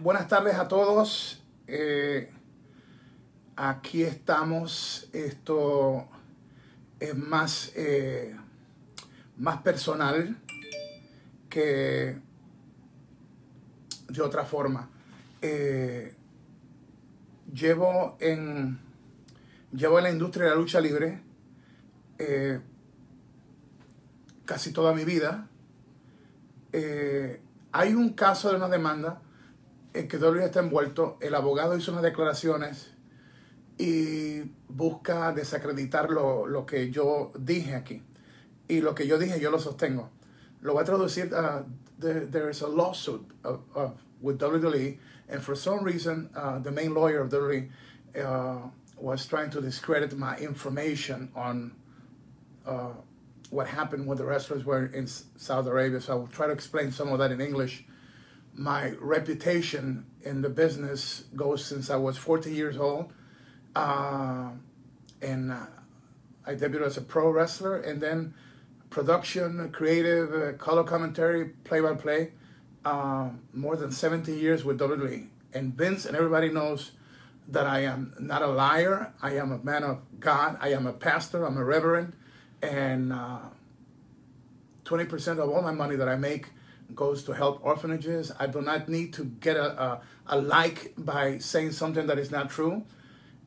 buenas tardes a todos. Eh, aquí estamos. Esto es más, eh, más personal que de otra forma. Eh, llevo, en, llevo en la industria de la lucha libre casi toda mi vida. hay un caso de una demanda en que W está envuelto. El abogado hizo unas declaraciones y busca desacreditar lo, lo, que yo dije aquí. Y lo que yo dije yo lo sostengo. Lo voy a traducir. There, is a lawsuit of, with WWE, and for some reason, uh, the main lawyer of WWE uh, was trying to discredit my information on uh, what happened when the wrestlers were in Saudi Arabia. So I will try to explain some of that in English my reputation in the business goes since I was 40 years old. Uh, and uh, I debuted as a pro wrestler and then production, creative, uh, color commentary, play by play. more than 70 years with WWE. And Vince and everybody knows that I am not a liar. I am a man of God. I am a pastor. I'm a reverend. And 20% uh, of all my money that I make goes to help orphanages. I do not need to get a, a, a, like by saying something that is not true.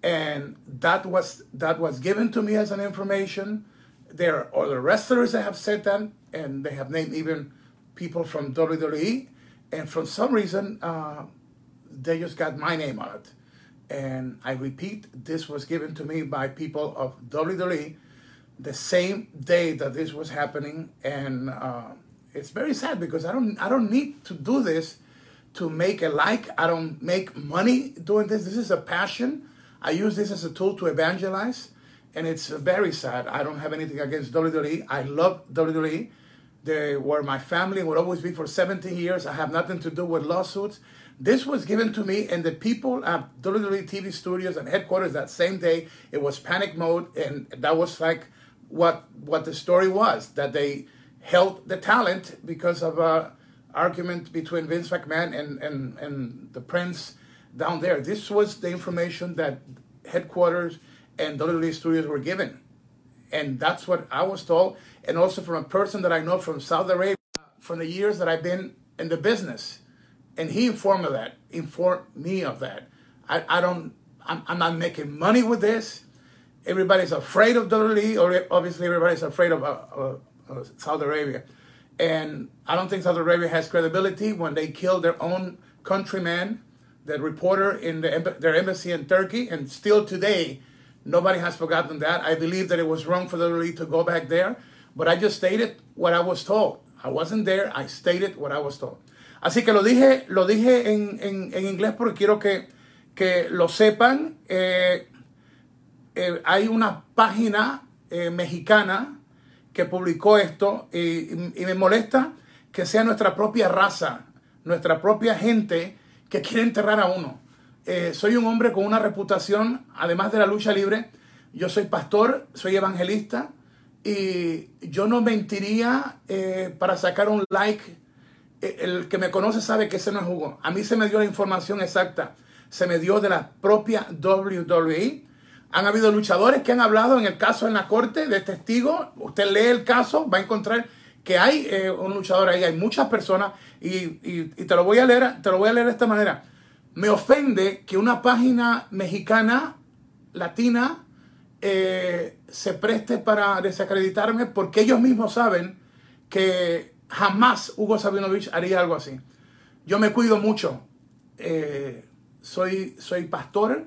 And that was that was given to me as an information. There are other wrestlers that have said that, and they have named even people from WWE. And for some reason, uh, they just got my name on it. And I repeat, this was given to me by people of WWE the same day that this was happening. And uh, it's very sad because I don't I don't need to do this to make a like. I don't make money doing this. This is a passion. I use this as a tool to evangelize, and it's very sad. I don't have anything against WWE. I love WWE. They were my family will always be for 17 years. I have nothing to do with lawsuits. This was given to me, and the people at WWE TV studios and headquarters that same day, it was panic mode, and that was like what what the story was that they held the talent because of a argument between Vince McMahon and, and, and the Prince down there. This was the information that headquarters and WWE studios were given. And that's what I was told. And also from a person that I know from Saudi Arabia, from the years that I've been in the business. And he informed me of that, informed me of that. I, I don't, I'm, I'm not making money with this. Everybody's afraid of WWE, or obviously everybody's afraid of, uh, uh, Saudi Arabia. And I don't think Saudi Arabia has credibility when they killed their own countryman, the reporter in the, their embassy in Turkey, and still today, nobody has forgotten that. I believe that it was wrong for the elite to go back there, but I just stated what I was told. I wasn't there, I stated what I was told. Así que lo dije, lo dije en, en, en inglés porque quiero que, que lo sepan. Eh, eh, hay una página eh, mexicana que publicó esto y, me molesta que sea nuestra propia raza, nuestra propia gente que quiere enterrar a uno. Eh, soy un hombre con una reputación, además de la lucha libre, yo soy pastor, soy evangelista y yo no mentiría eh, para sacar un like. Eh, el que me conoce sabe que ese no es jugo. A mí se me dio la información exacta. Se me dio de la propia WWE han habido luchadores que han hablado en el caso en la corte de testigo. Usted lee el caso, va a encontrar que hay eh, un luchador ahí, hay muchas personas y, te lo voy a leer, te lo voy a leer de esta manera. Me ofende que una página mexicana, latina, eh, se preste para desacreditarme porque ellos mismos saben que jamás Hugo Sabinovich haría algo así. Yo me cuido mucho. Eh, soy, soy pastor,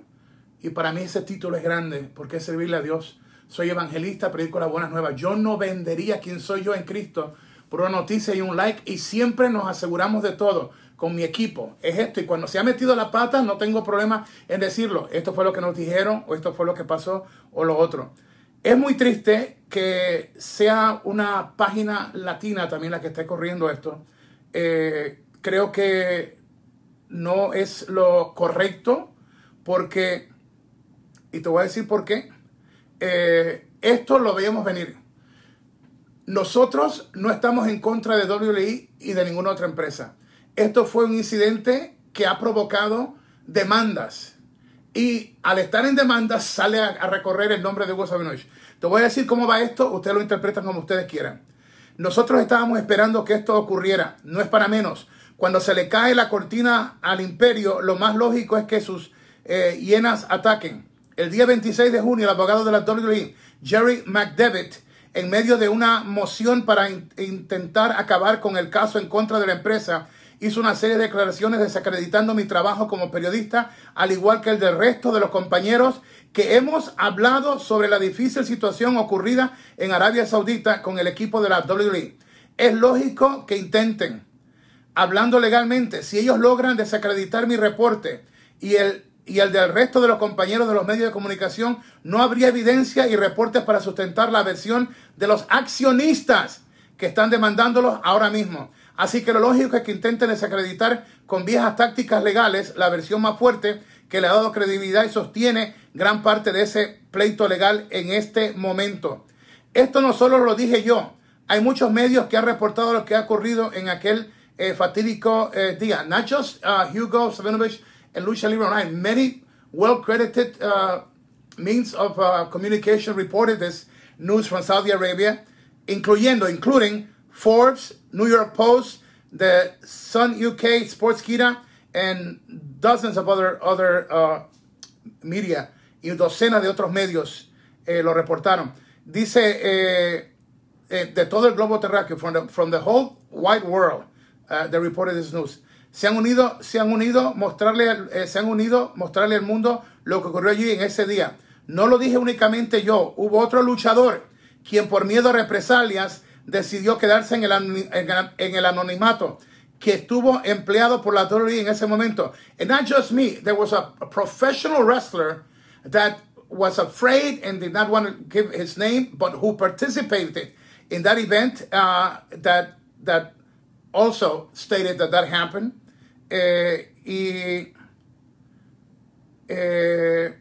y para mí ese título es grande porque es servirle a Dios. Soy evangelista, predico las buenas nuevas. Yo no vendería quién soy yo en Cristo por una noticia y un like y siempre nos aseguramos de todo con mi equipo. Es esto y cuando se ha metido la pata no tengo problema en decirlo. Esto fue lo que nos dijeron o esto fue lo que pasó o lo otro. Es muy triste que sea una página latina también la que esté corriendo esto. Eh, creo que no es lo correcto porque y te voy a decir por qué. Eh, esto lo veíamos venir. Nosotros no estamos en contra de WWE y de ninguna otra empresa. Esto fue un incidente que ha provocado demandas. Y al estar en demandas sale a, recorrer el nombre de Hugo Sabinovich. Te voy a decir cómo va esto, ustedes lo interpretan como ustedes quieran. Nosotros estábamos esperando que esto ocurriera, no es para menos. Cuando se le cae la cortina al imperio, lo más lógico es que sus eh, hienas ataquen. El día 26 de junio, el abogado de la WWE, Jerry McDevitt, en medio de una moción para intentar acabar con el caso en contra de la empresa, hizo una serie de declaraciones desacreditando mi trabajo como periodista, al igual que el del resto de los compañeros que hemos hablado sobre la difícil situación ocurrida en Arabia Saudita con el equipo de la WWE. Es lógico que intenten, hablando legalmente, si ellos logran desacreditar mi reporte y el, y el del resto de los compañeros de los medios de comunicación, no habría evidencia y reportes para sustentar la versión de los accionistas que están demandándolos ahora mismo. Así que lo lógico es que intenten desacreditar con viejas tácticas legales la versión más fuerte que le ha dado credibilidad y sostiene gran parte de ese pleito legal en este momento. Esto no solo lo dije yo, hay muchos medios que han reportado lo que ha ocurrido en aquel eh, fatídico eh, día. Just uh, Hugo Savinovich and Lucha Libre Online, many well-credited uh, means of uh, communication reported this news from Saudi Arabia, incluyendo, including Forbes, New York Post, the Sun UK, Sportskeeda, and dozens of other, other uh, media y docenas de otros medios eh, lo reportaron. Dice eh, eh, de todo el globo terráqueo, from the, from the whole wide world, uh, they reported this news. Se han unido, se han unido, mostrarle, eh, se han unido, mostrarle al mundo lo que ocurrió allí en ese día. No lo dije únicamente yo, hubo otro luchador quien por miedo a represalias decidió quedarse en el, anonimato que estuvo empleado por la WWE en ese momento. And not just me, there was a, a, professional wrestler that was afraid and did not want to give his name, but who participated in that event uh, that that also stated that that happened. Eh, y eh,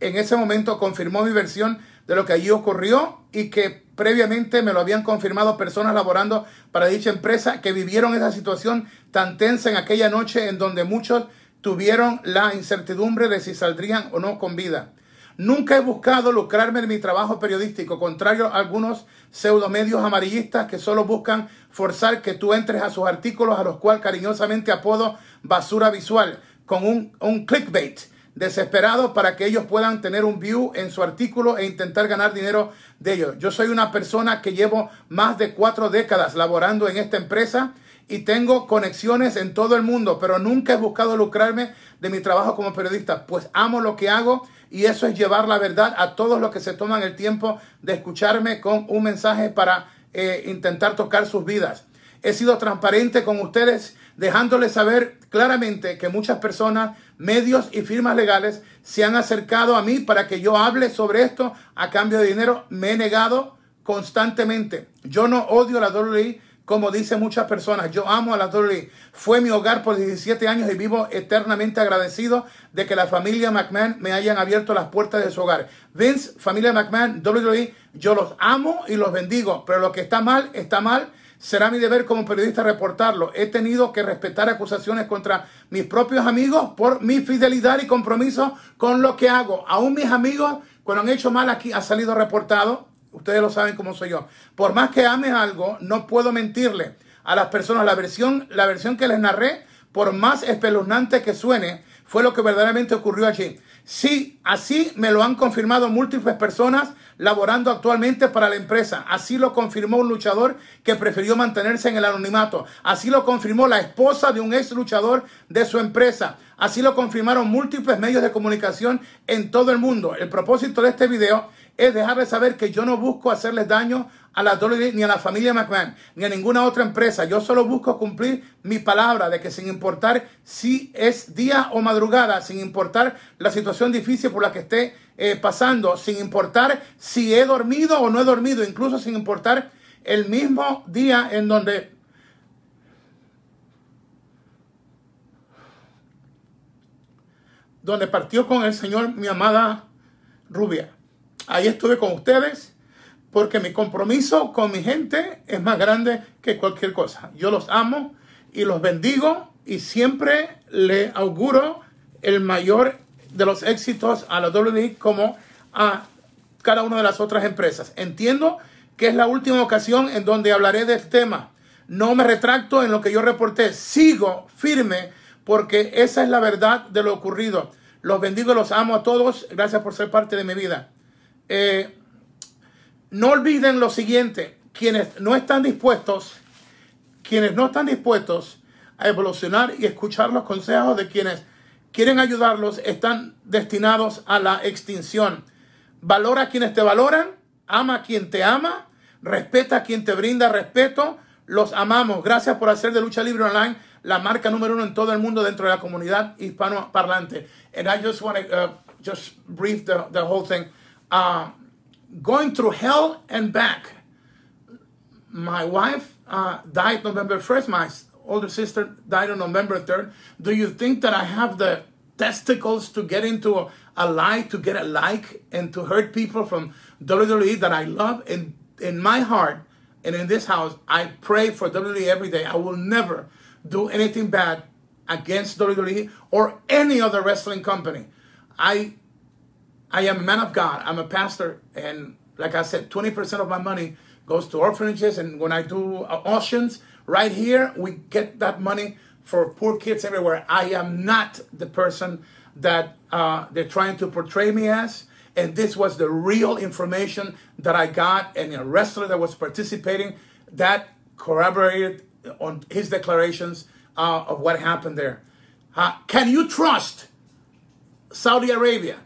en ese momento confirmó mi versión de lo que allí ocurrió y que previamente me lo habían confirmado personas laborando para dicha empresa que vivieron esa situación tan tensa en aquella noche en donde muchos tuvieron la incertidumbre de si saldrían o no con vida. Nunca he buscado lucrarme en mi trabajo periodístico, contrario a algunos pseudomedios amarillistas que solo buscan forzar que tú entres a sus artículos, a los cuales cariñosamente apodo basura visual, con un, un clickbait desesperado para que ellos puedan tener un view en su artículo e intentar ganar dinero de ellos. Yo soy una persona que llevo más de cuatro décadas laborando en esta empresa y tengo conexiones en todo el mundo, pero nunca he buscado lucrarme de mi trabajo como periodista, pues amo lo que hago y eso es llevar la verdad a todos los que se toman el tiempo de escucharme con un mensaje para eh, intentar tocar sus vidas. He sido transparente con ustedes, dejándoles saber claramente que muchas personas medios y firmas legales se han acercado a mí para que yo hable sobre esto a cambio de dinero. Me he negado constantemente. Yo no odio la WWE como dicen muchas personas. Yo amo a la WWE. Fue mi hogar por 17 años y vivo eternamente agradecido de que la familia McMahon me hayan abierto las puertas de su hogar. Vince, familia McMahon, WWE, yo los amo y los bendigo, pero lo que está mal, está mal Será mi deber como periodista reportarlo. He tenido que respetar acusaciones contra mis propios amigos por mi fidelidad y compromiso con lo que hago. Aún mis amigos, cuando han hecho mal aquí, ha salido reportado. Ustedes lo saben cómo soy yo. Por más que ame algo, no puedo mentirle a las personas. La versión, la versión que les narré, por más espeluznante que suene, fue lo que verdaderamente ocurrió allí. Sí, así me lo han confirmado múltiples personas laborando actualmente para la empresa. Así lo confirmó un luchador que prefirió mantenerse en el anonimato. Así lo confirmó la esposa de un ex luchador de su empresa. Así lo confirmaron múltiples medios de comunicación en todo el mundo. El propósito de este video es dejarles saber que yo no busco hacerles daño a la WWE ni a la familia McMahon, ni a ninguna otra empresa. Yo solo busco cumplir mi palabra de que sin importar si es día o madrugada, sin importar la situación difícil por la que esté eh, pasando, sin importar si he dormido o no he dormido, incluso sin importar el mismo día en donde donde partió con el Señor mi amada Rubia. Ahí estuve con ustedes porque mi compromiso con mi gente es más grande que cualquier cosa. Yo los amo y los bendigo y siempre le auguro el mayor de los éxitos a la WWE como a cada una de las otras empresas. Entiendo que es la última ocasión en donde hablaré del tema. No me retracto en lo que yo reporté. Sigo firme porque esa es la verdad de lo ocurrido. Los bendigo, los amo a todos. Gracias por ser parte de mi vida. Eh, no olviden lo siguiente. Quienes no están dispuestos, quienes no están dispuestos a evolucionar y escuchar los consejos de quienes quieren ayudarlos, están destinados a la extinción. Valora a quienes te valoran, ama a quien te ama, respeta a quien te brinda respeto. Los amamos. Gracias por hacer de Lucha Libre Online la marca número uno en todo el mundo dentro de la comunidad hispanoparlante. And I just want to uh, just brief the, the whole thing. Uh, going through hell and back. My wife uh, died November 1st. My older sister died on November 3rd. Do you think that I have the testicles to get into a, a lie, to get a like, and to hurt people from WWE that I love? In, in my heart and in this house, I pray for WWE every day. I will never do anything bad against WWE or any other wrestling company. I I am a man of God. I'm a pastor, and like I said, 20% of my money goes to orphanages. And when I do auctions, right here, we get that money for poor kids everywhere. I am not the person that uh, they're trying to portray me as. And this was the real information that I got, and a wrestler that was participating that corroborated on his declarations uh, of what happened there. Uh, can you trust Saudi Arabia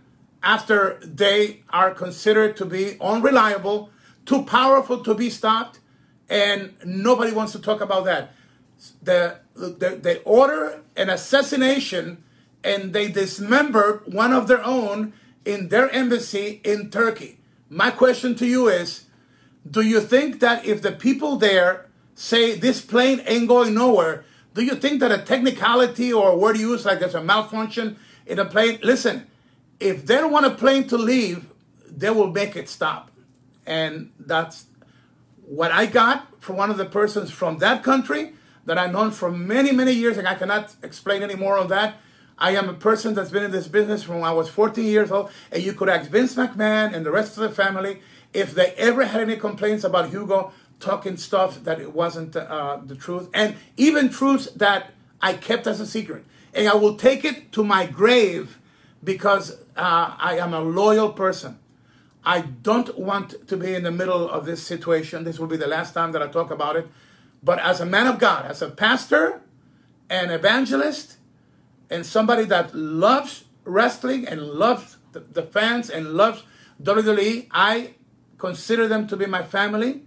after they are considered to be unreliable, too powerful to be stopped, and nobody wants to talk about that? The, the, they order an assassination and they dismembered one of their own in their embassy in Turkey. My question to you is do you think that if the people there say this plane ain't going nowhere, do you think that a technicality or a word used like there's a malfunction in a plane? Listen, if they don't want a plane to leave, they will make it stop. And that's what I got from one of the persons from that country that I've known for many, many years, and I cannot explain any more on that. I am a person that's been in this business from when I was 14 years old, and you could ask Vince McMahon and the rest of the family if they ever had any complaints about Hugo talking stuff that it wasn't uh, the truth, and even truths that I kept as a secret. And I will take it to my grave because uh, I am a loyal person. I don't want to be in the middle of this situation. This will be the last time that I talk about it. But as a man of God, as a pastor, an evangelist, and somebody that loves wrestling and loves the, fans and loves WWE, I consider them to be my family.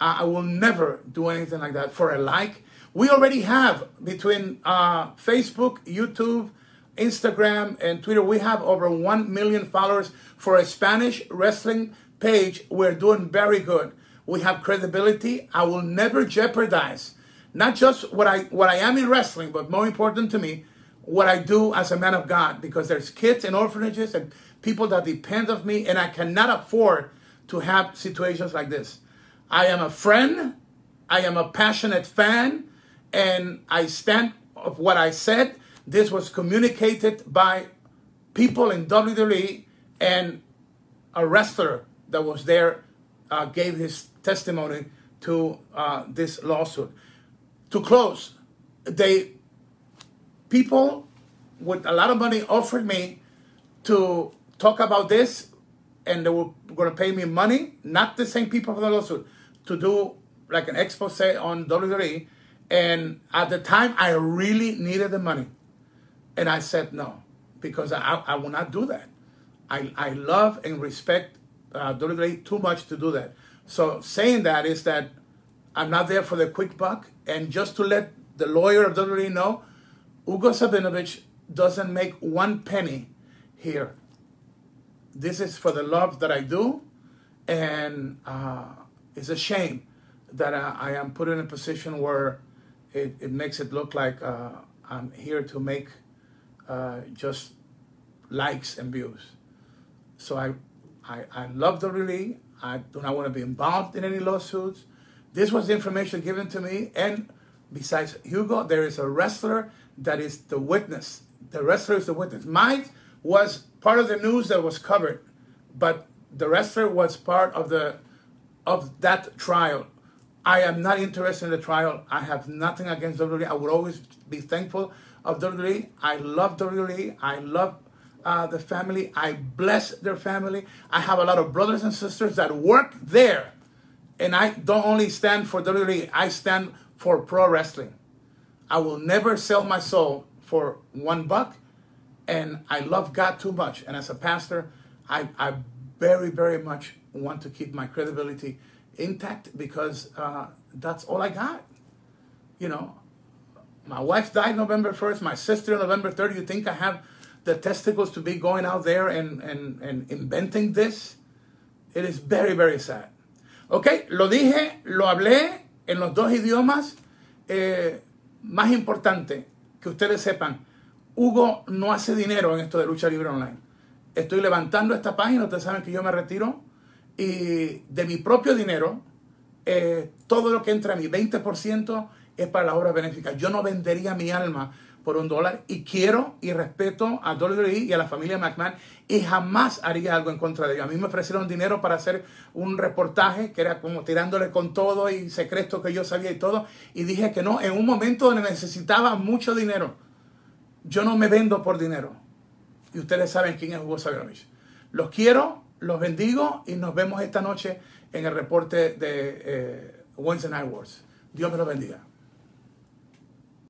I will never do anything like that for a like. We already have between uh, Facebook, YouTube, Instagram, and Twitter, we have over 1 million followers for a Spanish wrestling page. We're doing very good. We have credibility. I will never jeopardize not just what I what I am in wrestling, but more important to me, what I do as a man of God, because there's kids in orphanages and people that depend on me, and I cannot afford to have situations like this. I am a friend. I am a passionate fan, and I stand of what I said. This was communicated by people in WWE, and a wrestler that was there uh, gave his testimony to uh, this lawsuit. To close, they people with a lot of money offered me to talk about this, and they were going to pay me money. Not the same people for the lawsuit to do like an expose on WWE. And at the time, I really needed the money. And I said no, because I, I will not do that. I, I love and respect uh, WWE too much to do that. So saying that is that I'm not there for the quick buck. And just to let the lawyer of WWE know, Ugo Sabinovich doesn't make one penny here. This is for the love that I do. And uh, it's a shame that I, I, am put in a position where it, it makes it look like uh, I'm here to make uh, just likes and views. So I, I, I love the really. I do not want to be involved in any lawsuits. This was information given to me. And besides Hugo, there is a wrestler that is the witness. The wrestler is the witness. Mike was part of the news that was covered, but the wrestler was part of the of that trial. I am not interested in the trial. I have nothing against WWE. I would always be thankful of WWE. I love WWE. I love uh, the family. I bless their family. I have a lot of brothers and sisters that work there. And I don't only stand for WWE, I stand for pro wrestling. I will never sell my soul for one buck. And I love God too much. And as a pastor, I, I very, very much want to keep my credibility intact because uh, that's all I got. You know, my wife died November 1st, my sister November 3rd. You think I have the testicles to be going out there and, and, and inventing this? It is very, very sad. Ok, lo dije, lo hablé en los dos idiomas. Eh, más importante que ustedes sepan, Hugo no hace dinero en esto de lucha libre online. Estoy levantando esta página, ustedes saben que yo me retiro y de mi propio dinero, eh, todo lo que entra a mi 20% es para la obra benéfica. Yo no vendería mi alma por un dólar y quiero y respeto a WWE y a la familia McMahon y jamás haría algo en contra de ellos. A mí me ofrecieron dinero para hacer un reportaje que era como tirándole con todo y secreto que yo sabía y todo y dije que no, en un momento donde necesitaba mucho dinero. Yo no me vendo por dinero. Y ustedes saben quién es Hugo Sabinovich. Los quiero, los bendigo y nos vemos esta noche en el reporte de eh, Wednesday Night Wars. Dios me los bendiga.